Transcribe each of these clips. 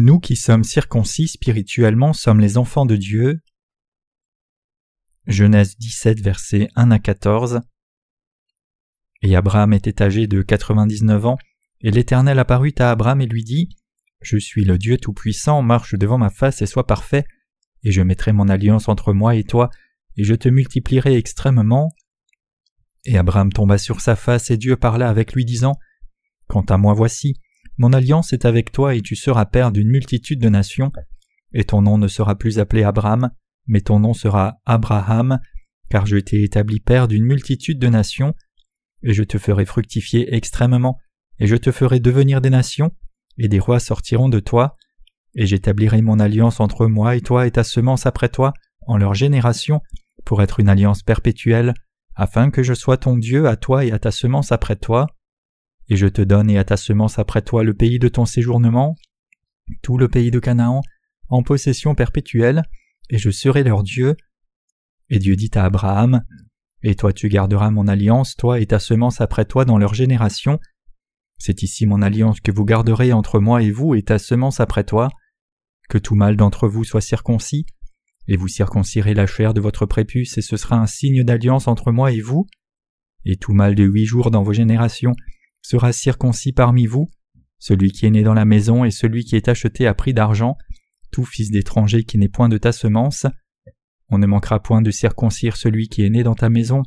Nous qui sommes circoncis spirituellement sommes les enfants de Dieu. Genèse 17 versets 1 à 14 Et Abraham était âgé de quatre-vingt-dix-neuf ans, et l'Éternel apparut à Abraham et lui dit Je suis le Dieu Tout-Puissant, marche devant ma face et sois parfait, et je mettrai mon alliance entre moi et toi, et je te multiplierai extrêmement. Et Abraham tomba sur sa face, et Dieu parla avec lui, disant Quant à moi, voici, mon alliance est avec toi et tu seras père d'une multitude de nations, et ton nom ne sera plus appelé Abraham, mais ton nom sera Abraham, car je t'ai établi père d'une multitude de nations, et je te ferai fructifier extrêmement, et je te ferai devenir des nations, et des rois sortiront de toi, et j'établirai mon alliance entre moi et toi et ta semence après toi, en leur génération, pour être une alliance perpétuelle, afin que je sois ton Dieu à toi et à ta semence après toi et je te donne et à ta semence après toi le pays de ton séjournement, tout le pays de Canaan, en possession perpétuelle, et je serai leur Dieu. Et Dieu dit à Abraham, Et toi tu garderas mon alliance, toi et ta semence après toi dans leur génération. C'est ici mon alliance que vous garderez entre moi et vous et ta semence après toi. Que tout mâle d'entre vous soit circoncis, et vous circoncirez la chair de votre prépuce, et ce sera un signe d'alliance entre moi et vous. Et tout mâle de huit jours dans vos générations sera circoncis parmi vous, celui qui est né dans la maison et celui qui est acheté à prix d'argent, tout fils d'étranger qui n'est point de ta semence. On ne manquera point de circoncire celui qui est né dans ta maison,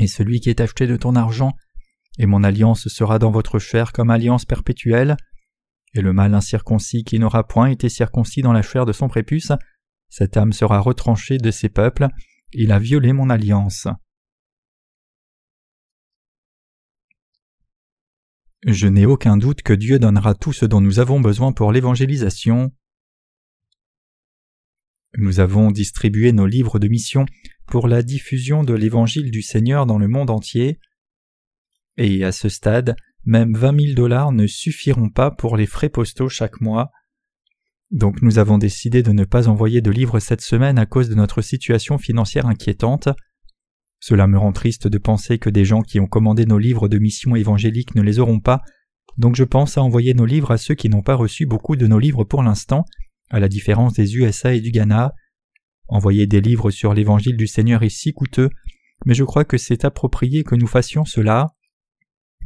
et celui qui est acheté de ton argent, et mon alliance sera dans votre chair comme alliance perpétuelle. Et le mâle incirconcis qui n'aura point été circoncis dans la chair de son prépuce, cette âme sera retranchée de ses peuples, il a violé mon alliance. Je n'ai aucun doute que Dieu donnera tout ce dont nous avons besoin pour l'évangélisation. Nous avons distribué nos livres de mission pour la diffusion de l'évangile du Seigneur dans le monde entier. Et à ce stade, même vingt mille dollars ne suffiront pas pour les frais postaux chaque mois. Donc nous avons décidé de ne pas envoyer de livres cette semaine à cause de notre situation financière inquiétante. Cela me rend triste de penser que des gens qui ont commandé nos livres de mission évangélique ne les auront pas, donc je pense à envoyer nos livres à ceux qui n'ont pas reçu beaucoup de nos livres pour l'instant, à la différence des USA et du Ghana. Envoyer des livres sur l'évangile du Seigneur est si coûteux, mais je crois que c'est approprié que nous fassions cela.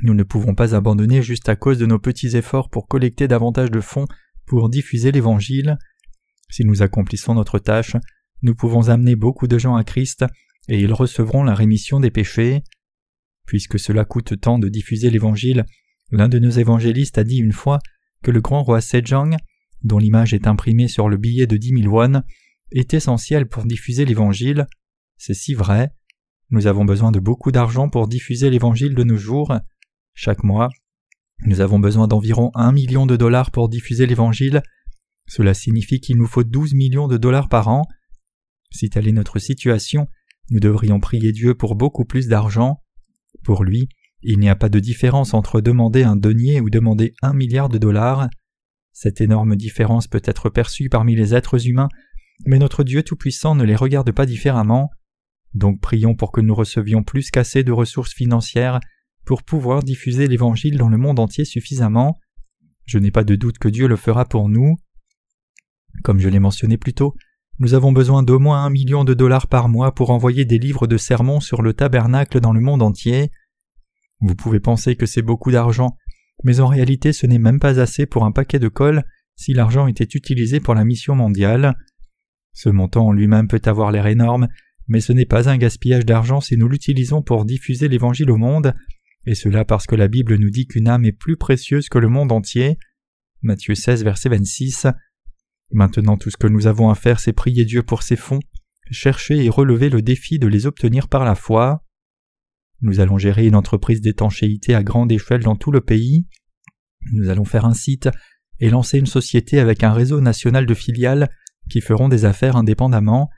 Nous ne pouvons pas abandonner juste à cause de nos petits efforts pour collecter davantage de fonds pour diffuser l'Évangile. Si nous accomplissons notre tâche, nous pouvons amener beaucoup de gens à Christ et ils recevront la rémission des péchés. Puisque cela coûte tant de diffuser l'Évangile, l'un de nos évangélistes a dit une fois que le grand roi Sejong, dont l'image est imprimée sur le billet de dix mille won, est essentiel pour diffuser l'Évangile. C'est si vrai. Nous avons besoin de beaucoup d'argent pour diffuser l'Évangile de nos jours. Chaque mois, nous avons besoin d'environ un million de dollars pour diffuser l'Évangile. Cela signifie qu'il nous faut douze millions de dollars par an. Si telle est notre situation, nous devrions prier Dieu pour beaucoup plus d'argent. Pour lui, il n'y a pas de différence entre demander un denier ou demander un milliard de dollars. Cette énorme différence peut être perçue parmi les êtres humains, mais notre Dieu Tout-Puissant ne les regarde pas différemment. Donc prions pour que nous recevions plus qu'assez de ressources financières pour pouvoir diffuser l'Évangile dans le monde entier suffisamment. Je n'ai pas de doute que Dieu le fera pour nous. Comme je l'ai mentionné plus tôt, nous avons besoin d'au moins un million de dollars par mois pour envoyer des livres de sermons sur le tabernacle dans le monde entier. Vous pouvez penser que c'est beaucoup d'argent, mais en réalité ce n'est même pas assez pour un paquet de colle si l'argent était utilisé pour la mission mondiale. Ce montant en lui-même peut avoir l'air énorme, mais ce n'est pas un gaspillage d'argent si nous l'utilisons pour diffuser l'Évangile au monde, et cela parce que la Bible nous dit qu'une âme est plus précieuse que le monde entier. Matthieu 16, verset 26. Maintenant tout ce que nous avons à faire c'est prier Dieu pour ces fonds, chercher et relever le défi de les obtenir par la foi. Nous allons gérer une entreprise d'étanchéité à grande échelle dans tout le pays. Nous allons faire un site et lancer une société avec un réseau national de filiales qui feront des affaires indépendamment.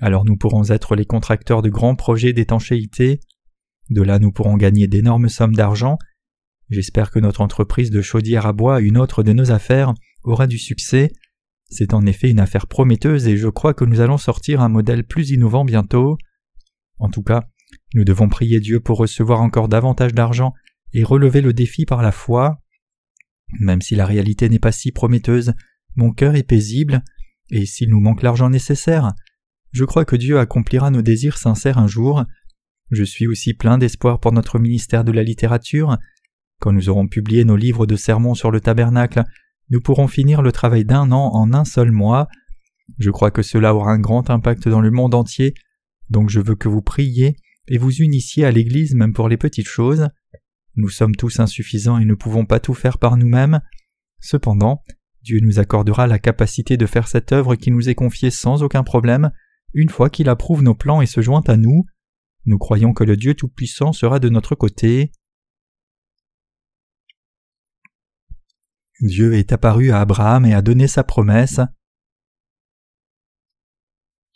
Alors nous pourrons être les contracteurs de grands projets d'étanchéité. De là nous pourrons gagner d'énormes sommes d'argent. J'espère que notre entreprise de chaudière à bois, une autre de nos affaires, aura du succès. C'est en effet une affaire prometteuse et je crois que nous allons sortir un modèle plus innovant bientôt. En tout cas, nous devons prier Dieu pour recevoir encore davantage d'argent et relever le défi par la foi. Même si la réalité n'est pas si prometteuse, mon cœur est paisible, et s'il nous manque l'argent nécessaire, je crois que Dieu accomplira nos désirs sincères un jour. Je suis aussi plein d'espoir pour notre ministère de la littérature. Quand nous aurons publié nos livres de sermons sur le tabernacle, nous pourrons finir le travail d'un an en un seul mois. Je crois que cela aura un grand impact dans le monde entier, donc je veux que vous priez et vous unissiez à l'Église même pour les petites choses. Nous sommes tous insuffisants et ne pouvons pas tout faire par nous-mêmes. Cependant, Dieu nous accordera la capacité de faire cette œuvre qui nous est confiée sans aucun problème, une fois qu'il approuve nos plans et se joint à nous. Nous croyons que le Dieu Tout-Puissant sera de notre côté. Dieu est apparu à Abraham et a donné sa promesse.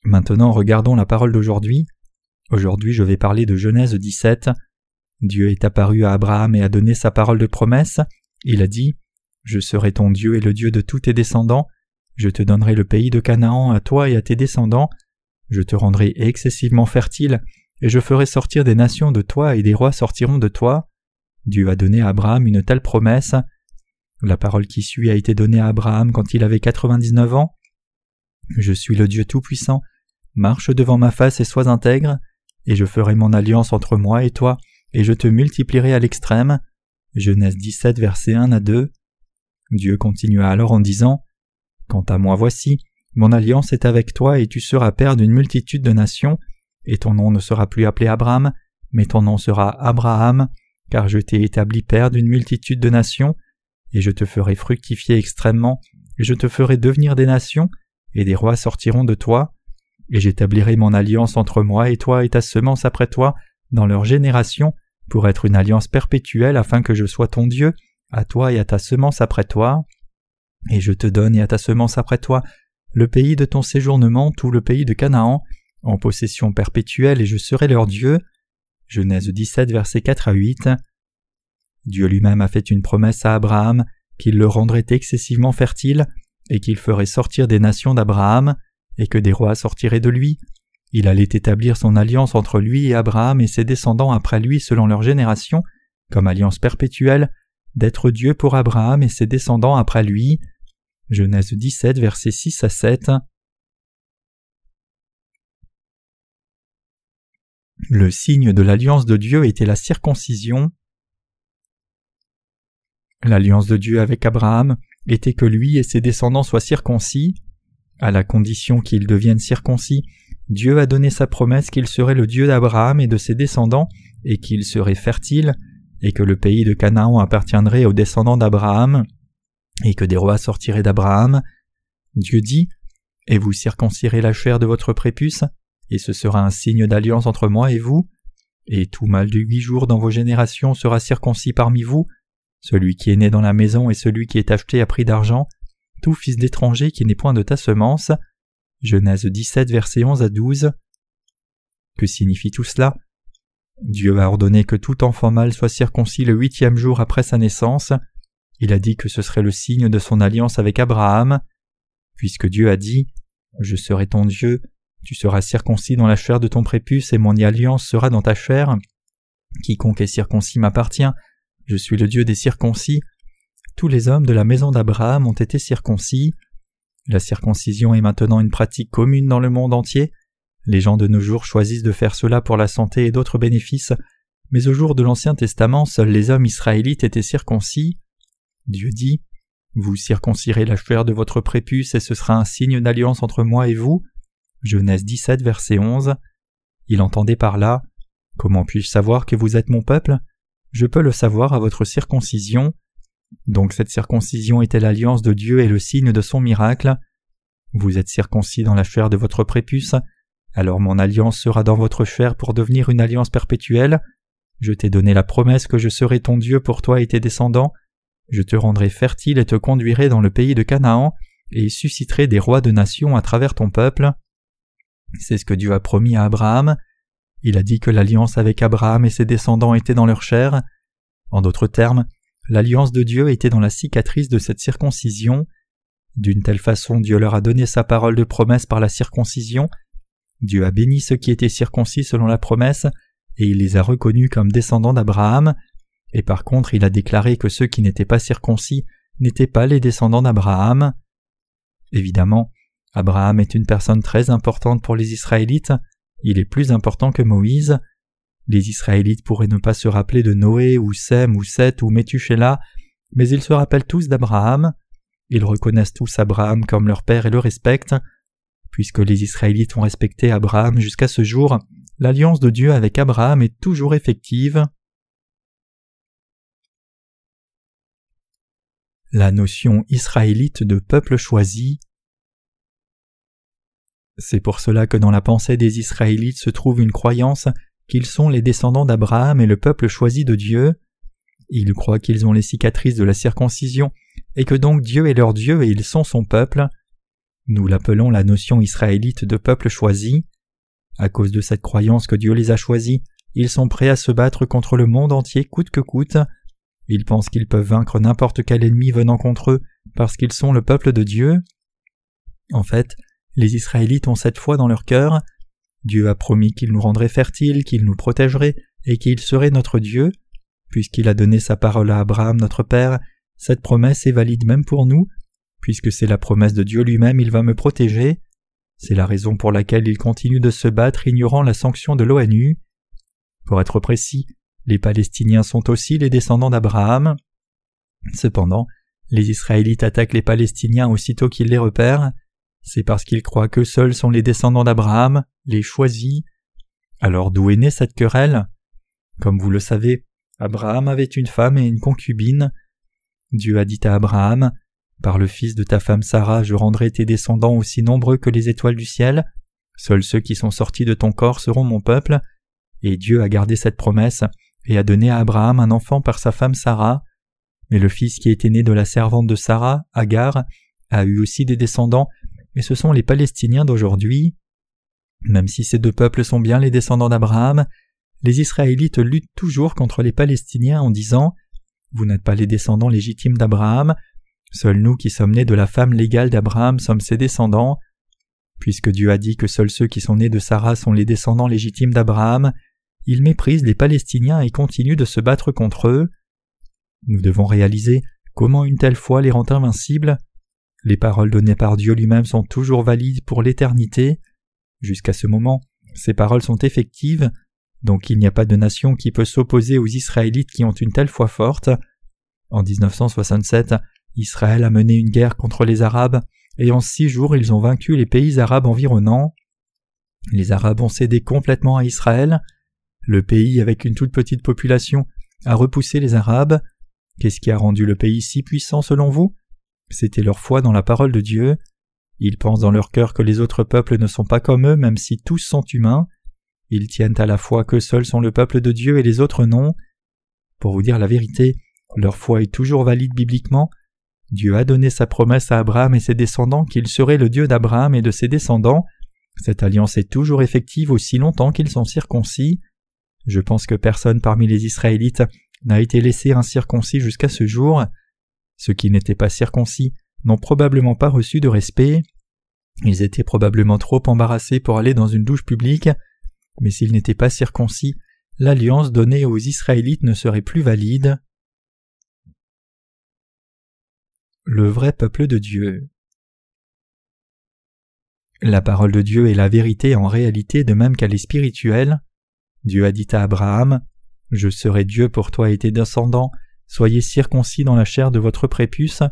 Maintenant regardons la parole d'aujourd'hui. Aujourd'hui je vais parler de Genèse 17. Dieu est apparu à Abraham et a donné sa parole de promesse. Il a dit Je serai ton Dieu et le Dieu de tous tes descendants. Je te donnerai le pays de Canaan à toi et à tes descendants. Je te rendrai excessivement fertile, et je ferai sortir des nations de toi et des rois sortiront de toi. Dieu a donné à Abraham une telle promesse. La parole qui suit a été donnée à Abraham quand il avait quatre-vingt-dix-neuf ans. Je suis le Dieu Tout-Puissant, marche devant ma face et sois intègre, et je ferai mon alliance entre moi et toi, et je te multiplierai à l'extrême. Genèse 17, versets 1 à 2. Dieu continua alors en disant Quant à moi, voici, mon alliance est avec toi, et tu seras père d'une multitude de nations, et ton nom ne sera plus appelé Abraham, mais ton nom sera Abraham, car je t'ai établi père d'une multitude de nations, et je te ferai fructifier extrêmement, et je te ferai devenir des nations, et des rois sortiront de toi, et j'établirai mon alliance entre moi et toi et ta semence après toi, dans leur génération, pour être une alliance perpétuelle afin que je sois ton Dieu, à toi et à ta semence après toi. Et je te donne et à ta semence après toi le pays de ton séjournement, tout le pays de Canaan, en possession perpétuelle, et je serai leur Dieu. Genèse 17, versets 4 à 8. Dieu lui-même a fait une promesse à Abraham qu'il le rendrait excessivement fertile et qu'il ferait sortir des nations d'Abraham et que des rois sortiraient de lui. Il allait établir son alliance entre lui et Abraham et ses descendants après lui selon leur génération, comme alliance perpétuelle, d'être Dieu pour Abraham et ses descendants après lui. Genèse 17, versets 6 à 7. Le signe de l'alliance de Dieu était la circoncision. L'alliance de Dieu avec Abraham était que lui et ses descendants soient circoncis. À la condition qu'ils deviennent circoncis, Dieu a donné sa promesse qu'il serait le Dieu d'Abraham et de ses descendants, et qu'il serait fertile, et que le pays de Canaan appartiendrait aux descendants d'Abraham, et que des rois sortiraient d'Abraham. Dieu dit Et vous circoncirez la chair de votre prépuce, et ce sera un signe d'alliance entre moi et vous. Et tout mâle de huit jours dans vos générations sera circoncis parmi vous, celui qui est né dans la maison et celui qui est acheté à prix d'argent, tout fils d'étranger qui n'est point de ta semence. Genèse 17, versets 11 à 12. Que signifie tout cela? Dieu a ordonné que tout enfant mâle soit circoncis le huitième jour après sa naissance. Il a dit que ce serait le signe de son alliance avec Abraham. Puisque Dieu a dit Je serai ton Dieu, tu seras circoncis dans la chair de ton prépuce et mon alliance sera dans ta chair. Quiconque est circoncis m'appartient, je suis le Dieu des circoncis. Tous les hommes de la maison d'Abraham ont été circoncis. La circoncision est maintenant une pratique commune dans le monde entier. Les gens de nos jours choisissent de faire cela pour la santé et d'autres bénéfices, mais au jour de l'Ancien Testament, seuls les hommes israélites étaient circoncis. Dieu dit Vous circoncirez la chair de votre prépuce et ce sera un signe d'alliance entre moi et vous. Genèse 17, verset 11. Il entendait par là Comment puis-je savoir que vous êtes mon peuple? Je peux le savoir à votre circoncision. Donc cette circoncision était l'alliance de Dieu et le signe de son miracle. Vous êtes circoncis dans la chair de votre prépuce, alors mon alliance sera dans votre chair pour devenir une alliance perpétuelle. Je t'ai donné la promesse que je serai ton Dieu pour toi et tes descendants. Je te rendrai fertile et te conduirai dans le pays de Canaan, et susciterai des rois de nations à travers ton peuple. C'est ce que Dieu a promis à Abraham. Il a dit que l'alliance avec Abraham et ses descendants était dans leur chair. En d'autres termes, l'alliance de Dieu était dans la cicatrice de cette circoncision. D'une telle façon, Dieu leur a donné sa parole de promesse par la circoncision. Dieu a béni ceux qui étaient circoncis selon la promesse, et il les a reconnus comme descendants d'Abraham, et par contre il a déclaré que ceux qui n'étaient pas circoncis n'étaient pas les descendants d'Abraham. Évidemment, Abraham est une personne très importante pour les Israélites, il est plus important que Moïse. Les Israélites pourraient ne pas se rappeler de Noé ou Sem ou Seth ou Métuchéla, mais ils se rappellent tous d'Abraham. Ils reconnaissent tous Abraham comme leur père et le respectent. Puisque les Israélites ont respecté Abraham jusqu'à ce jour, l'alliance de Dieu avec Abraham est toujours effective. La notion israélite de peuple choisi c'est pour cela que dans la pensée des Israélites se trouve une croyance qu'ils sont les descendants d'Abraham et le peuple choisi de Dieu. Ils croient qu'ils ont les cicatrices de la circoncision et que donc Dieu est leur Dieu et ils sont son peuple. Nous l'appelons la notion israélite de peuple choisi. À cause de cette croyance que Dieu les a choisis, ils sont prêts à se battre contre le monde entier coûte que coûte. Ils pensent qu'ils peuvent vaincre n'importe quel ennemi venant contre eux parce qu'ils sont le peuple de Dieu. En fait, les Israélites ont cette foi dans leur cœur. Dieu a promis qu'il nous rendrait fertiles, qu'il nous protégerait et qu'il serait notre Dieu. Puisqu'il a donné sa parole à Abraham notre Père, cette promesse est valide même pour nous. Puisque c'est la promesse de Dieu lui-même, il va me protéger. C'est la raison pour laquelle il continue de se battre ignorant la sanction de l'ONU. Pour être précis, les Palestiniens sont aussi les descendants d'Abraham. Cependant, les Israélites attaquent les Palestiniens aussitôt qu'ils les repèrent. C'est parce qu'ils croient que seuls sont les descendants d'Abraham, les choisis. Alors d'où est née cette querelle? Comme vous le savez, Abraham avait une femme et une concubine. Dieu a dit à Abraham Par le fils de ta femme Sarah, je rendrai tes descendants aussi nombreux que les étoiles du ciel. Seuls ceux qui sont sortis de ton corps seront mon peuple. Et Dieu a gardé cette promesse et a donné à Abraham un enfant par sa femme Sarah. Mais le fils qui était né de la servante de Sarah, Agar, a eu aussi des descendants et ce sont les Palestiniens d'aujourd'hui. Même si ces deux peuples sont bien les descendants d'Abraham, les Israélites luttent toujours contre les Palestiniens en disant Vous n'êtes pas les descendants légitimes d'Abraham, seuls nous qui sommes nés de la femme légale d'Abraham sommes ses descendants. Puisque Dieu a dit que seuls ceux qui sont nés de Sarah sont les descendants légitimes d'Abraham, ils méprisent les Palestiniens et continuent de se battre contre eux. Nous devons réaliser comment une telle foi les rend invincibles. Les paroles données par Dieu lui-même sont toujours valides pour l'éternité. Jusqu'à ce moment, ces paroles sont effectives, donc il n'y a pas de nation qui peut s'opposer aux Israélites qui ont une telle foi forte. En 1967, Israël a mené une guerre contre les Arabes, et en six jours ils ont vaincu les pays arabes environnants. Les Arabes ont cédé complètement à Israël. Le pays, avec une toute petite population, a repoussé les Arabes. Qu'est-ce qui a rendu le pays si puissant selon vous? C'était leur foi dans la parole de Dieu. Ils pensent dans leur cœur que les autres peuples ne sont pas comme eux, même si tous sont humains. Ils tiennent à la foi que seuls sont le peuple de Dieu et les autres non. Pour vous dire la vérité, leur foi est toujours valide bibliquement. Dieu a donné sa promesse à Abraham et ses descendants qu'il serait le Dieu d'Abraham et de ses descendants. Cette alliance est toujours effective aussi longtemps qu'ils sont circoncis. Je pense que personne parmi les Israélites n'a été laissé incirconcis jusqu'à ce jour. Ceux qui n'étaient pas circoncis n'ont probablement pas reçu de respect. Ils étaient probablement trop embarrassés pour aller dans une douche publique, mais s'ils n'étaient pas circoncis, l'alliance donnée aux Israélites ne serait plus valide. Le vrai peuple de Dieu. La parole de Dieu est la vérité en réalité de même qu'elle est spirituelle. Dieu a dit à Abraham Je serai Dieu pour toi et tes descendants, Soyez circoncis dans la chair de votre prépuce,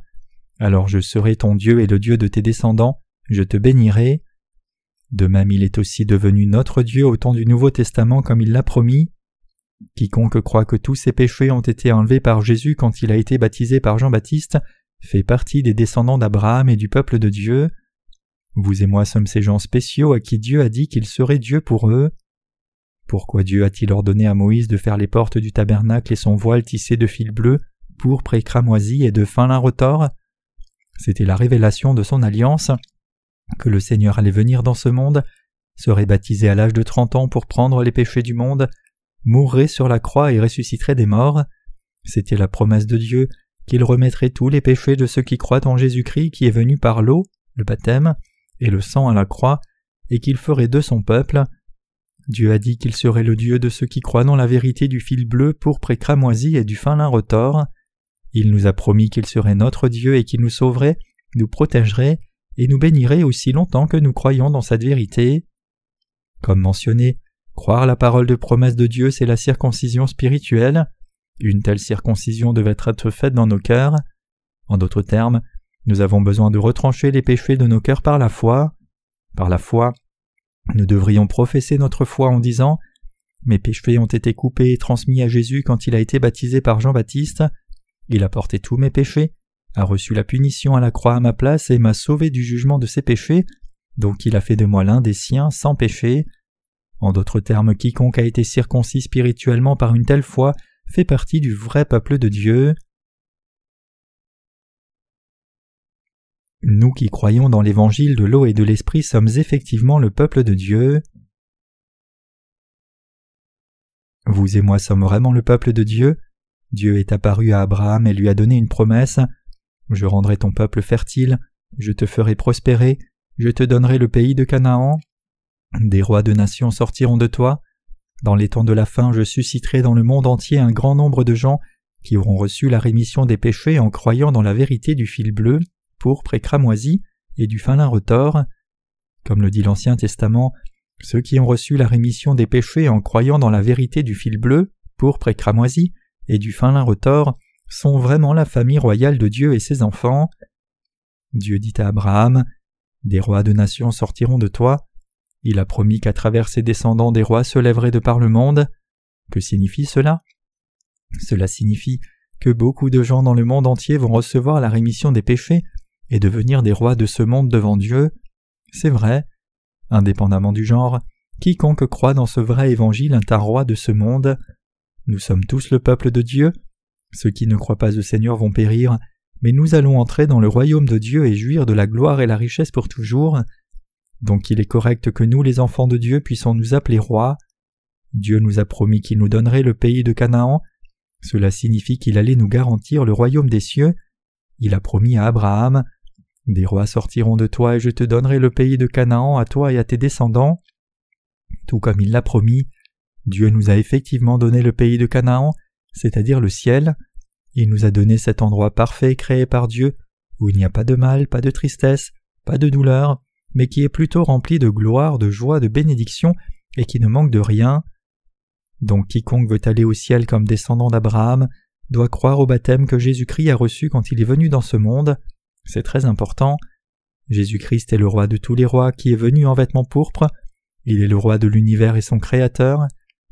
alors je serai ton Dieu et le Dieu de tes descendants, je te bénirai. De même il est aussi devenu notre Dieu au temps du Nouveau Testament comme il l'a promis. Quiconque croit que tous ses péchés ont été enlevés par Jésus quand il a été baptisé par Jean-Baptiste fait partie des descendants d'Abraham et du peuple de Dieu. Vous et moi sommes ces gens spéciaux à qui Dieu a dit qu'il serait Dieu pour eux. Pourquoi Dieu a-t-il ordonné à Moïse de faire les portes du tabernacle et son voile tissé de fil bleu, pourpre et cramoisi et de fin lin retors? C'était la révélation de son alliance, que le Seigneur allait venir dans ce monde, serait baptisé à l'âge de trente ans pour prendre les péchés du monde, mourrait sur la croix et ressusciterait des morts. C'était la promesse de Dieu qu'il remettrait tous les péchés de ceux qui croient en Jésus-Christ qui est venu par l'eau, le baptême, et le sang à la croix, et qu'il ferait de son peuple. Dieu a dit qu'il serait le Dieu de ceux qui croient dans la vérité du fil bleu, pourpre et cramoisi et du fin lin retors. Il nous a promis qu'il serait notre Dieu et qu'il nous sauverait, nous protégerait et nous bénirait aussi longtemps que nous croyons dans cette vérité. Comme mentionné, croire la parole de promesse de Dieu, c'est la circoncision spirituelle. Une telle circoncision devait être faite dans nos cœurs. En d'autres termes, nous avons besoin de retrancher les péchés de nos cœurs par la foi. Par la foi, nous devrions professer notre foi en disant Mes péchés ont été coupés et transmis à Jésus quand il a été baptisé par Jean-Baptiste. Il a porté tous mes péchés, a reçu la punition à la croix à ma place et m'a sauvé du jugement de ses péchés, donc il a fait de moi l'un des siens sans péché. En d'autres termes, quiconque a été circoncis spirituellement par une telle foi fait partie du vrai peuple de Dieu. Nous qui croyons dans l'évangile de l'eau et de l'esprit sommes effectivement le peuple de Dieu. Vous et moi sommes vraiment le peuple de Dieu. Dieu est apparu à Abraham et lui a donné une promesse. Je rendrai ton peuple fertile, je te ferai prospérer, je te donnerai le pays de Canaan. Des rois de nations sortiront de toi. Dans les temps de la fin, je susciterai dans le monde entier un grand nombre de gens qui auront reçu la rémission des péchés en croyant dans la vérité du fil bleu, pourpre et cramoisi, et du fin lin retors. Comme le dit l'Ancien Testament, ceux qui ont reçu la rémission des péchés en croyant dans la vérité du fil bleu, pourpre et cramoisi, et du fin lin retors, sont vraiment la famille royale de Dieu et ses enfants. Dieu dit à Abraham Des rois de nations sortiront de toi. Il a promis qu'à travers ses descendants des rois se lèveraient de par le monde. Que signifie cela? Cela signifie que beaucoup de gens dans le monde entier vont recevoir la rémission des péchés et devenir des rois de ce monde devant Dieu. C'est vrai. Indépendamment du genre, quiconque croit dans ce vrai évangile est un roi de ce monde. Nous sommes tous le peuple de Dieu, ceux qui ne croient pas au Seigneur vont périr, mais nous allons entrer dans le royaume de Dieu et jouir de la gloire et la richesse pour toujours. Donc il est correct que nous, les enfants de Dieu, puissions nous appeler rois. Dieu nous a promis qu'il nous donnerait le pays de Canaan. Cela signifie qu'il allait nous garantir le royaume des cieux. Il a promis à Abraham Des rois sortiront de toi et je te donnerai le pays de Canaan à toi et à tes descendants. Tout comme il l'a promis, Dieu nous a effectivement donné le pays de Canaan, c'est-à-dire le ciel. Il nous a donné cet endroit parfait créé par Dieu, où il n'y a pas de mal, pas de tristesse, pas de douleur, mais qui est plutôt rempli de gloire, de joie, de bénédiction, et qui ne manque de rien. Donc quiconque veut aller au ciel comme descendant d'Abraham doit croire au baptême que Jésus-Christ a reçu quand il est venu dans ce monde. C'est très important. Jésus-Christ est le roi de tous les rois qui est venu en vêtements pourpres. Il est le roi de l'univers et son créateur.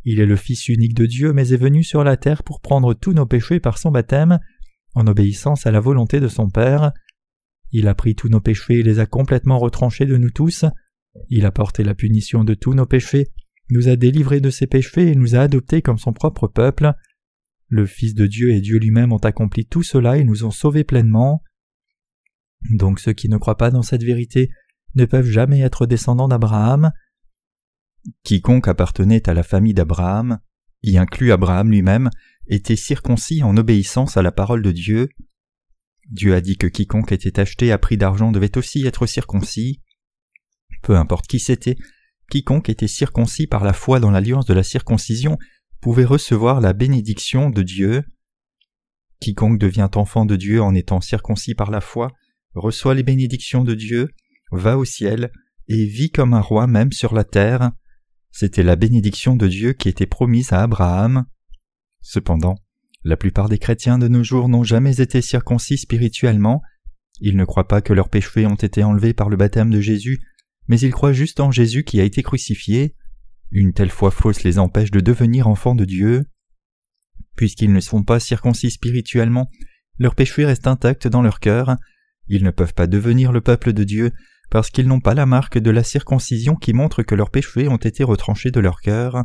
Il est le Fils unique de Dieu, mais est venu sur la terre pour prendre tous nos péchés par son baptême, en obéissance à la volonté de son Père. Il a pris tous nos péchés et les a complètement retranchés de nous tous. Il a porté la punition de tous nos péchés, nous a délivrés de ses péchés et nous a adoptés comme son propre peuple. Le Fils de Dieu et Dieu lui-même ont accompli tout cela et nous ont sauvés pleinement. Donc ceux qui ne croient pas dans cette vérité ne peuvent jamais être descendants d'Abraham. Quiconque appartenait à la famille d'Abraham, y inclut Abraham lui-même, était circoncis en obéissance à la parole de Dieu. Dieu a dit que quiconque était acheté à prix d'argent devait aussi être circoncis. Peu importe qui c'était, quiconque était circoncis par la foi dans l'alliance de la circoncision pouvait recevoir la bénédiction de Dieu. Quiconque devient enfant de Dieu en étant circoncis par la foi reçoit les bénédictions de Dieu, va au ciel et vit comme un roi même sur la terre. C'était la bénédiction de Dieu qui était promise à Abraham. Cependant, la plupart des chrétiens de nos jours n'ont jamais été circoncis spirituellement, ils ne croient pas que leurs péchés ont été enlevés par le baptême de Jésus, mais ils croient juste en Jésus qui a été crucifié. Une telle foi fausse les empêche de devenir enfants de Dieu. Puisqu'ils ne sont pas circoncis spirituellement, leurs péchés restent intacts dans leur cœur, ils ne peuvent pas devenir le peuple de Dieu parce qu'ils n'ont pas la marque de la circoncision qui montre que leurs péchés ont été retranchés de leur cœur.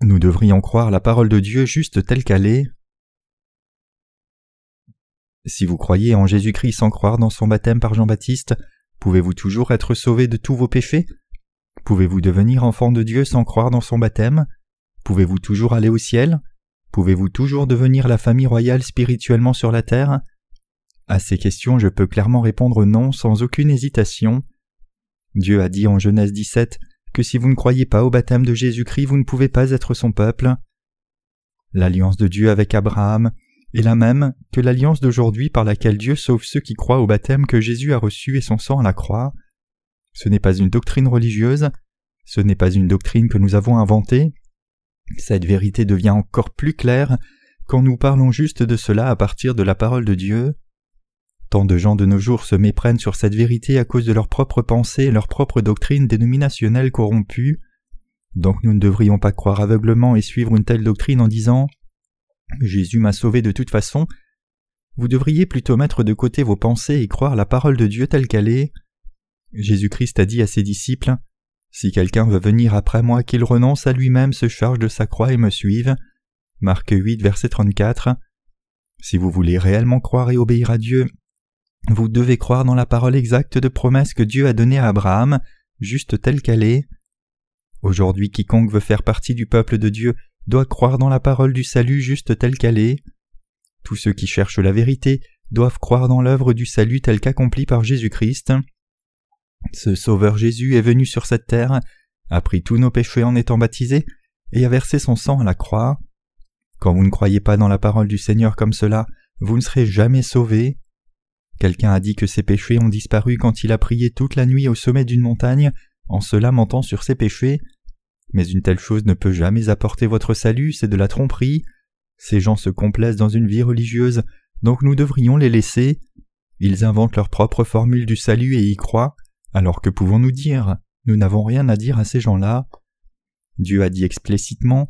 Nous devrions croire la parole de Dieu juste telle qu'elle est. Si vous croyez en Jésus-Christ sans croire dans son baptême par Jean-Baptiste, pouvez-vous toujours être sauvé de tous vos péchés? Pouvez-vous devenir enfant de Dieu sans croire dans son baptême? Pouvez-vous toujours aller au ciel? Pouvez-vous toujours devenir la famille royale spirituellement sur la terre? À ces questions, je peux clairement répondre non sans aucune hésitation. Dieu a dit en Genèse 17 que si vous ne croyez pas au baptême de Jésus-Christ, vous ne pouvez pas être son peuple. L'alliance de Dieu avec Abraham est la même que l'alliance d'aujourd'hui par laquelle Dieu sauve ceux qui croient au baptême que Jésus a reçu et son sang à la croix. Ce n'est pas une doctrine religieuse, ce n'est pas une doctrine que nous avons inventée. Cette vérité devient encore plus claire quand nous parlons juste de cela à partir de la parole de Dieu. Tant de gens de nos jours se méprennent sur cette vérité à cause de leurs propres pensées et leurs propres doctrines dénominationnelles corrompues. Donc nous ne devrions pas croire aveuglement et suivre une telle doctrine en disant Jésus m'a sauvé de toute façon. Vous devriez plutôt mettre de côté vos pensées et croire la parole de Dieu telle qu'elle est. Jésus-Christ a dit à ses disciples Si quelqu'un veut venir après moi, qu'il renonce à lui-même, se charge de sa croix et me suive. Marc 8, verset 34. Si vous voulez réellement croire et obéir à Dieu, vous devez croire dans la parole exacte de promesse que Dieu a donnée à Abraham, juste telle qu'elle est. Aujourd'hui quiconque veut faire partie du peuple de Dieu doit croire dans la parole du salut juste telle qu'elle est. Tous ceux qui cherchent la vérité doivent croire dans l'œuvre du salut telle qu'accomplie par Jésus-Christ. Ce Sauveur Jésus est venu sur cette terre, a pris tous nos péchés en étant baptisé, et a versé son sang à la croix. Quand vous ne croyez pas dans la parole du Seigneur comme cela, vous ne serez jamais sauvés. Quelqu'un a dit que ses péchés ont disparu quand il a prié toute la nuit au sommet d'une montagne en se lamentant sur ses péchés. Mais une telle chose ne peut jamais apporter votre salut, c'est de la tromperie. Ces gens se complaisent dans une vie religieuse, donc nous devrions les laisser. Ils inventent leur propre formule du salut et y croient, alors que pouvons-nous dire? Nous n'avons rien à dire à ces gens-là. Dieu a dit explicitement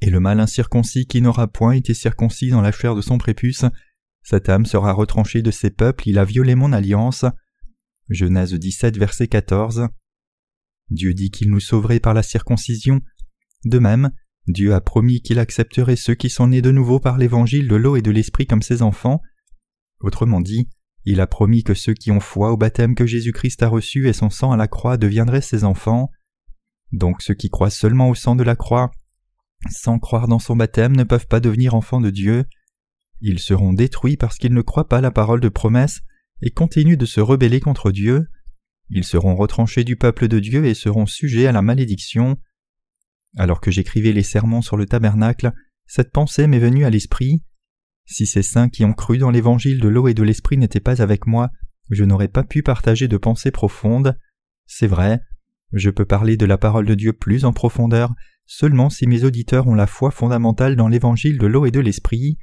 Et le mal incirconcis qui n'aura point été circoncis dans la chair de son prépuce, cette âme sera retranchée de ses peuples, il a violé mon alliance. Genèse 17, verset 14. Dieu dit qu'il nous sauverait par la circoncision. De même, Dieu a promis qu'il accepterait ceux qui sont nés de nouveau par l'évangile de l'eau et de l'esprit comme ses enfants. Autrement dit, il a promis que ceux qui ont foi au baptême que Jésus-Christ a reçu et son sang à la croix deviendraient ses enfants. Donc ceux qui croient seulement au sang de la croix, sans croire dans son baptême, ne peuvent pas devenir enfants de Dieu. Ils seront détruits parce qu'ils ne croient pas la parole de promesse et continuent de se rebeller contre Dieu. Ils seront retranchés du peuple de Dieu et seront sujets à la malédiction. Alors que j'écrivais les sermons sur le tabernacle, cette pensée m'est venue à l'esprit. Si ces saints qui ont cru dans l'évangile de l'eau et de l'esprit n'étaient pas avec moi, je n'aurais pas pu partager de pensées profondes. C'est vrai, je peux parler de la parole de Dieu plus en profondeur seulement si mes auditeurs ont la foi fondamentale dans l'évangile de l'eau et de l'esprit.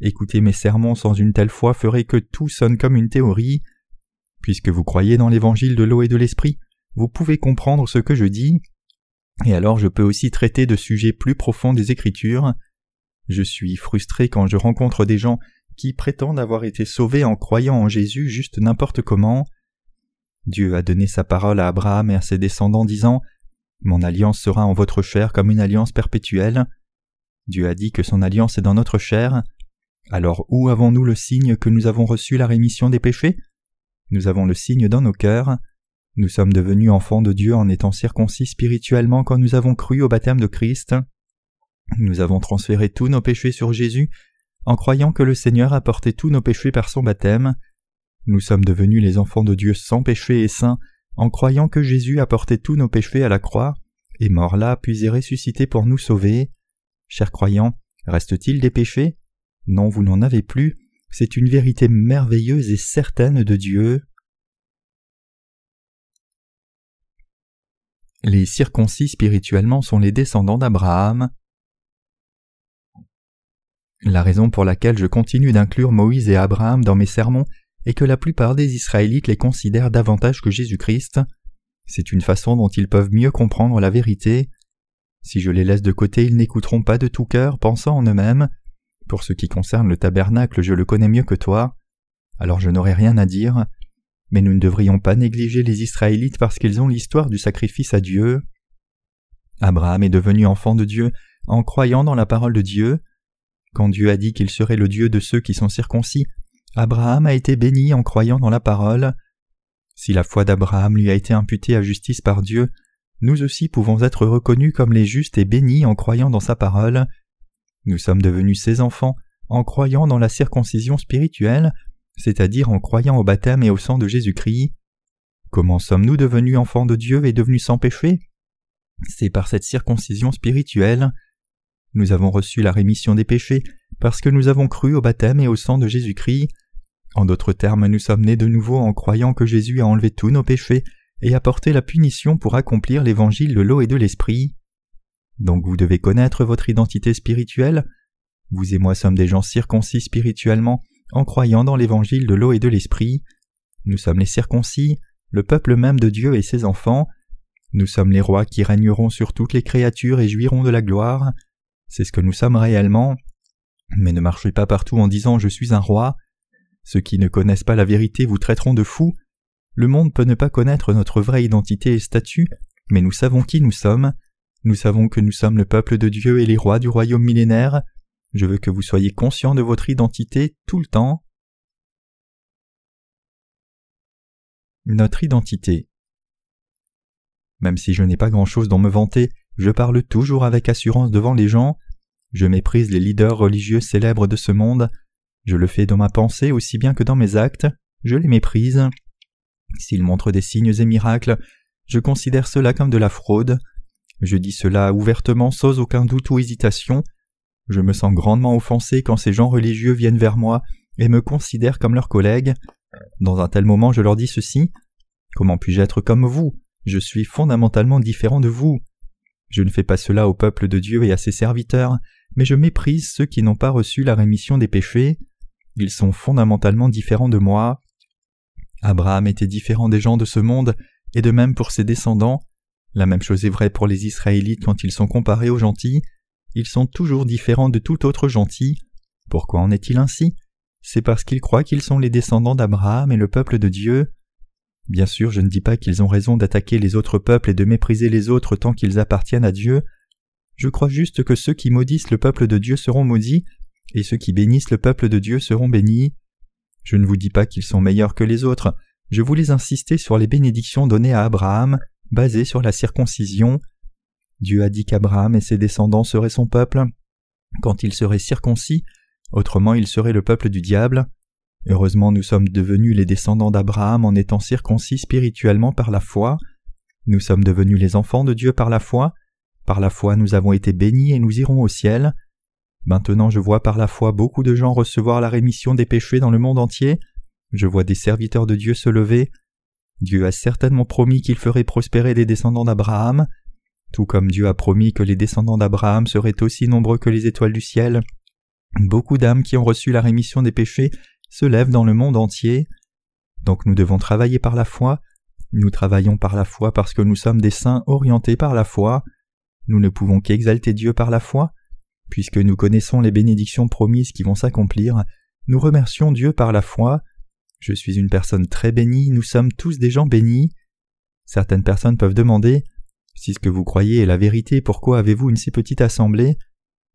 Écouter mes sermons sans une telle foi ferait que tout sonne comme une théorie. Puisque vous croyez dans l'évangile de l'eau et de l'esprit, vous pouvez comprendre ce que je dis, et alors je peux aussi traiter de sujets plus profonds des Écritures. Je suis frustré quand je rencontre des gens qui prétendent avoir été sauvés en croyant en Jésus juste n'importe comment. Dieu a donné sa parole à Abraham et à ses descendants disant Mon alliance sera en votre chair comme une alliance perpétuelle. Dieu a dit que son alliance est dans notre chair. Alors où avons-nous le signe que nous avons reçu la rémission des péchés? Nous avons le signe dans nos cœurs. Nous sommes devenus enfants de Dieu en étant circoncis spirituellement quand nous avons cru au baptême de Christ. Nous avons transféré tous nos péchés sur Jésus en croyant que le Seigneur a porté tous nos péchés par son baptême. Nous sommes devenus les enfants de Dieu sans péché et saints en croyant que Jésus a porté tous nos péchés à la croix, est mort là, puis est ressuscité pour nous sauver. Chers croyants, reste-t-il des péchés? Non, vous n'en avez plus, c'est une vérité merveilleuse et certaine de Dieu. Les circoncis spirituellement sont les descendants d'Abraham. La raison pour laquelle je continue d'inclure Moïse et Abraham dans mes sermons est que la plupart des Israélites les considèrent davantage que Jésus-Christ. C'est une façon dont ils peuvent mieux comprendre la vérité. Si je les laisse de côté, ils n'écouteront pas de tout cœur, pensant en eux-mêmes pour ce qui concerne le tabernacle, je le connais mieux que toi, alors je n'aurai rien à dire, mais nous ne devrions pas négliger les Israélites parce qu'ils ont l'histoire du sacrifice à Dieu. Abraham est devenu enfant de Dieu en croyant dans la parole de Dieu. Quand Dieu a dit qu'il serait le Dieu de ceux qui sont circoncis, Abraham a été béni en croyant dans la parole. Si la foi d'Abraham lui a été imputée à justice par Dieu, nous aussi pouvons être reconnus comme les justes et bénis en croyant dans sa parole. Nous sommes devenus ses enfants en croyant dans la circoncision spirituelle, c'est-à-dire en croyant au baptême et au sang de Jésus-Christ. Comment sommes-nous devenus enfants de Dieu et devenus sans péché? C'est par cette circoncision spirituelle. Nous avons reçu la rémission des péchés parce que nous avons cru au baptême et au sang de Jésus-Christ. En d'autres termes, nous sommes nés de nouveau en croyant que Jésus a enlevé tous nos péchés et a porté la punition pour accomplir l'évangile de l'eau et de l'esprit. Donc vous devez connaître votre identité spirituelle. Vous et moi sommes des gens circoncis spirituellement en croyant dans l'évangile de l'eau et de l'esprit. Nous sommes les circoncis, le peuple même de Dieu et ses enfants. Nous sommes les rois qui régneront sur toutes les créatures et jouiront de la gloire. C'est ce que nous sommes réellement. Mais ne marchez pas partout en disant je suis un roi. Ceux qui ne connaissent pas la vérité vous traiteront de fous. Le monde peut ne pas connaître notre vraie identité et statut, mais nous savons qui nous sommes. Nous savons que nous sommes le peuple de Dieu et les rois du royaume millénaire. Je veux que vous soyez conscients de votre identité tout le temps. Notre identité. Même si je n'ai pas grand-chose dont me vanter, je parle toujours avec assurance devant les gens. Je méprise les leaders religieux célèbres de ce monde. Je le fais dans ma pensée aussi bien que dans mes actes, je les méprise. S'ils montrent des signes et miracles, je considère cela comme de la fraude. Je dis cela ouvertement sans aucun doute ou hésitation. Je me sens grandement offensé quand ces gens religieux viennent vers moi et me considèrent comme leurs collègues. Dans un tel moment, je leur dis ceci. Comment puis-je être comme vous? Je suis fondamentalement différent de vous. Je ne fais pas cela au peuple de Dieu et à ses serviteurs, mais je méprise ceux qui n'ont pas reçu la rémission des péchés. Ils sont fondamentalement différents de moi. Abraham était différent des gens de ce monde, et de même pour ses descendants. La même chose est vraie pour les Israélites quand ils sont comparés aux gentils. Ils sont toujours différents de tout autre gentil. Pourquoi en est-il ainsi? C'est parce qu'ils croient qu'ils sont les descendants d'Abraham et le peuple de Dieu. Bien sûr, je ne dis pas qu'ils ont raison d'attaquer les autres peuples et de mépriser les autres tant qu'ils appartiennent à Dieu. Je crois juste que ceux qui maudissent le peuple de Dieu seront maudits, et ceux qui bénissent le peuple de Dieu seront bénis. Je ne vous dis pas qu'ils sont meilleurs que les autres, je voulais insister sur les bénédictions données à Abraham, basées sur la circoncision. Dieu a dit qu'Abraham et ses descendants seraient son peuple quand il serait circoncis, autrement il serait le peuple du diable. Heureusement nous sommes devenus les descendants d'Abraham en étant circoncis spirituellement par la foi. Nous sommes devenus les enfants de Dieu par la foi. Par la foi nous avons été bénis et nous irons au ciel. Maintenant je vois par la foi beaucoup de gens recevoir la rémission des péchés dans le monde entier. Je vois des serviteurs de Dieu se lever. Dieu a certainement promis qu'il ferait prospérer les descendants d'Abraham, tout comme Dieu a promis que les descendants d'Abraham seraient aussi nombreux que les étoiles du ciel. Beaucoup d'âmes qui ont reçu la rémission des péchés se lèvent dans le monde entier. Donc nous devons travailler par la foi. Nous travaillons par la foi parce que nous sommes des saints orientés par la foi. Nous ne pouvons qu'exalter Dieu par la foi. Puisque nous connaissons les bénédictions promises qui vont s'accomplir, nous remercions Dieu par la foi. Je suis une personne très bénie, nous sommes tous des gens bénis. Certaines personnes peuvent demander Si ce que vous croyez est la vérité, pourquoi avez-vous une si petite assemblée?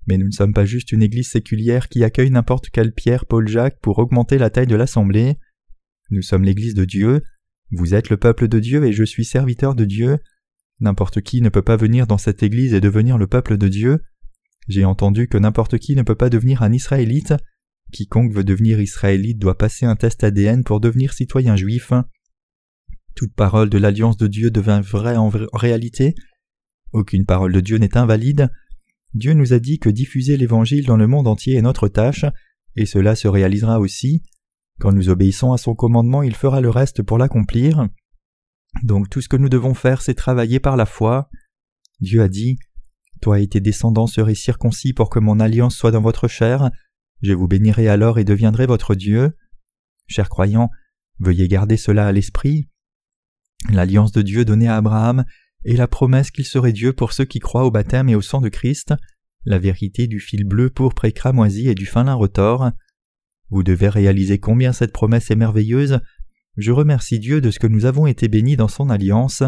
Mais nous ne sommes pas juste une église séculière qui accueille n'importe quel Pierre, Paul, Jacques pour augmenter la taille de l'assemblée. Nous sommes l'église de Dieu, vous êtes le peuple de Dieu et je suis serviteur de Dieu. N'importe qui ne peut pas venir dans cette église et devenir le peuple de Dieu. J'ai entendu que n'importe qui ne peut pas devenir un Israélite. Quiconque veut devenir Israélite doit passer un test ADN pour devenir citoyen juif. Toute parole de l'alliance de Dieu devint vraie en réalité. Aucune parole de Dieu n'est invalide. Dieu nous a dit que diffuser l'Évangile dans le monde entier est notre tâche, et cela se réalisera aussi. Quand nous obéissons à son commandement, il fera le reste pour l'accomplir. Donc tout ce que nous devons faire, c'est travailler par la foi. Dieu a dit toi et tes descendants serez circoncis pour que mon alliance soit dans votre chair. Je vous bénirai alors et deviendrai votre Dieu. Chers croyants, veuillez garder cela à l'esprit. L'alliance de Dieu donnée à Abraham est la promesse qu'il serait Dieu pour ceux qui croient au baptême et au sang de Christ, la vérité du fil bleu pourpre et cramoisi et du fin lin retors. Vous devez réaliser combien cette promesse est merveilleuse. Je remercie Dieu de ce que nous avons été bénis dans son alliance.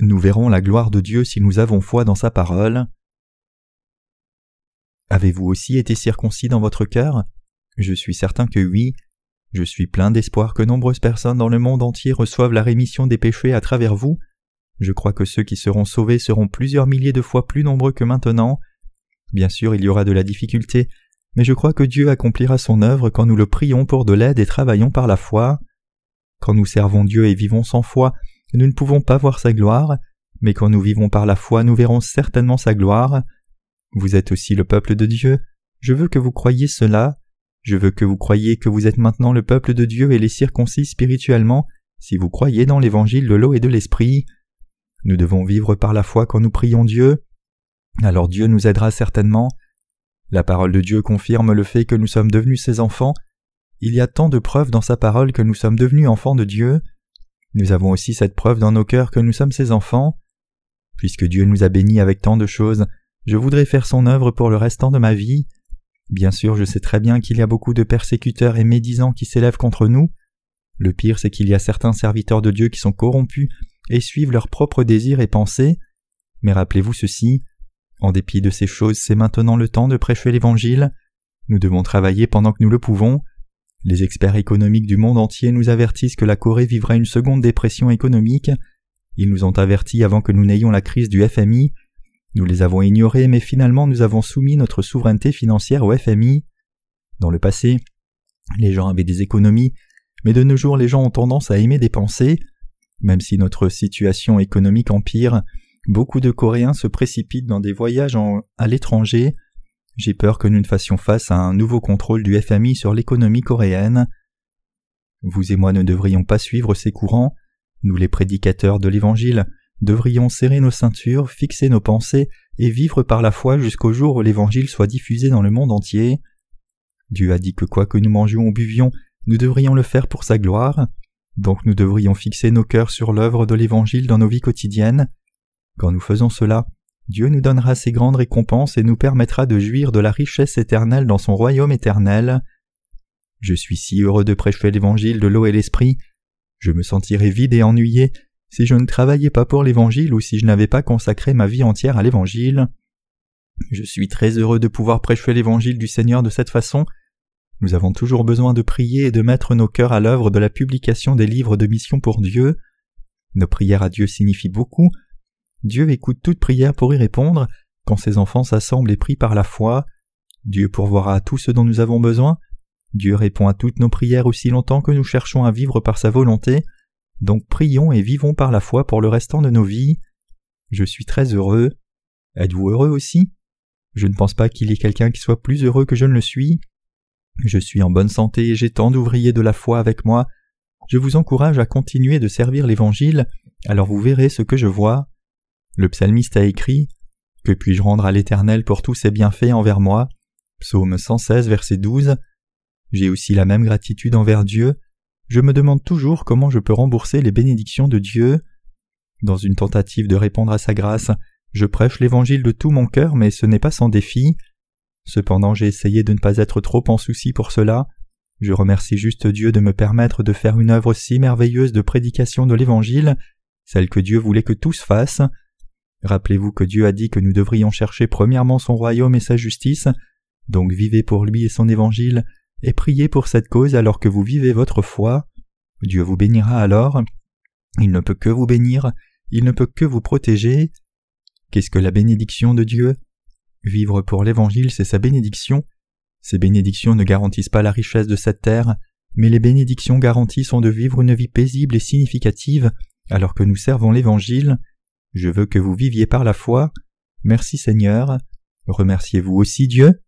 Nous verrons la gloire de Dieu si nous avons foi dans sa parole. Avez-vous aussi été circoncis dans votre cœur? Je suis certain que oui. Je suis plein d'espoir que nombreuses personnes dans le monde entier reçoivent la rémission des péchés à travers vous. Je crois que ceux qui seront sauvés seront plusieurs milliers de fois plus nombreux que maintenant. Bien sûr, il y aura de la difficulté, mais je crois que Dieu accomplira son œuvre quand nous le prions pour de l'aide et travaillons par la foi. Quand nous servons Dieu et vivons sans foi, nous ne pouvons pas voir sa gloire, mais quand nous vivons par la foi, nous verrons certainement sa gloire. Vous êtes aussi le peuple de Dieu. Je veux que vous croyiez cela. Je veux que vous croyiez que vous êtes maintenant le peuple de Dieu et les circoncis spirituellement si vous croyez dans l'évangile de l'eau et de l'esprit. Nous devons vivre par la foi quand nous prions Dieu. Alors Dieu nous aidera certainement. La parole de Dieu confirme le fait que nous sommes devenus ses enfants. Il y a tant de preuves dans sa parole que nous sommes devenus enfants de Dieu. Nous avons aussi cette preuve dans nos cœurs que nous sommes ses enfants. Puisque Dieu nous a bénis avec tant de choses, je voudrais faire son œuvre pour le restant de ma vie. Bien sûr, je sais très bien qu'il y a beaucoup de persécuteurs et médisants qui s'élèvent contre nous. Le pire, c'est qu'il y a certains serviteurs de Dieu qui sont corrompus et suivent leurs propres désirs et pensées. Mais rappelez-vous ceci, en dépit de ces choses, c'est maintenant le temps de prêcher l'Évangile. Nous devons travailler pendant que nous le pouvons. Les experts économiques du monde entier nous avertissent que la Corée vivra une seconde dépression économique. Ils nous ont avertis avant que nous n'ayons la crise du FMI. Nous les avons ignorés, mais finalement nous avons soumis notre souveraineté financière au FMI. Dans le passé, les gens avaient des économies, mais de nos jours les gens ont tendance à aimer dépenser. Même si notre situation économique empire, beaucoup de Coréens se précipitent dans des voyages à l'étranger. J'ai peur que nous ne fassions face à un nouveau contrôle du FMI sur l'économie coréenne. Vous et moi ne devrions pas suivre ces courants. Nous les prédicateurs de l'Évangile devrions serrer nos ceintures, fixer nos pensées et vivre par la foi jusqu'au jour où l'Évangile soit diffusé dans le monde entier. Dieu a dit que quoi que nous mangions ou buvions, nous devrions le faire pour sa gloire. Donc nous devrions fixer nos cœurs sur l'œuvre de l'Évangile dans nos vies quotidiennes. Quand nous faisons cela, Dieu nous donnera ses grandes récompenses et nous permettra de jouir de la richesse éternelle dans son royaume éternel. Je suis si heureux de prêcher l'Évangile de l'eau et l'Esprit. Je me sentirais vide et ennuyé si je ne travaillais pas pour l'Évangile ou si je n'avais pas consacré ma vie entière à l'Évangile. Je suis très heureux de pouvoir prêcher l'Évangile du Seigneur de cette façon nous avons toujours besoin de prier et de mettre nos cœurs à l'œuvre de la publication des livres de mission pour Dieu. Nos prières à Dieu signifient beaucoup. Dieu écoute toute prière pour y répondre quand ses enfants s'assemblent et prient par la foi. Dieu pourvoira à tout ce dont nous avons besoin. Dieu répond à toutes nos prières aussi longtemps que nous cherchons à vivre par sa volonté. Donc prions et vivons par la foi pour le restant de nos vies. Je suis très heureux. Êtes-vous heureux aussi? Je ne pense pas qu'il y ait quelqu'un qui soit plus heureux que je ne le suis. Je suis en bonne santé et j'ai tant d'ouvriers de la foi avec moi. Je vous encourage à continuer de servir l'Évangile, alors vous verrez ce que je vois. Le psalmiste a écrit Que puis-je rendre à l'Éternel pour tous ses bienfaits envers moi? Psaume 116, verset 12. J'ai aussi la même gratitude envers Dieu. Je me demande toujours comment je peux rembourser les bénédictions de Dieu. Dans une tentative de répondre à sa grâce, je prêche l'Évangile de tout mon cœur, mais ce n'est pas sans défi. Cependant j'ai essayé de ne pas être trop en souci pour cela. Je remercie juste Dieu de me permettre de faire une œuvre si merveilleuse de prédication de l'Évangile, celle que Dieu voulait que tous fassent. Rappelez-vous que Dieu a dit que nous devrions chercher premièrement son royaume et sa justice, donc vivez pour lui et son Évangile, et priez pour cette cause alors que vous vivez votre foi. Dieu vous bénira alors. Il ne peut que vous bénir, il ne peut que vous protéger. Qu'est-ce que la bénédiction de Dieu? Vivre pour l'Évangile, c'est sa bénédiction. Ces bénédictions ne garantissent pas la richesse de cette terre, mais les bénédictions garanties sont de vivre une vie paisible et significative alors que nous servons l'Évangile. Je veux que vous viviez par la foi. Merci Seigneur. Remerciez-vous aussi Dieu.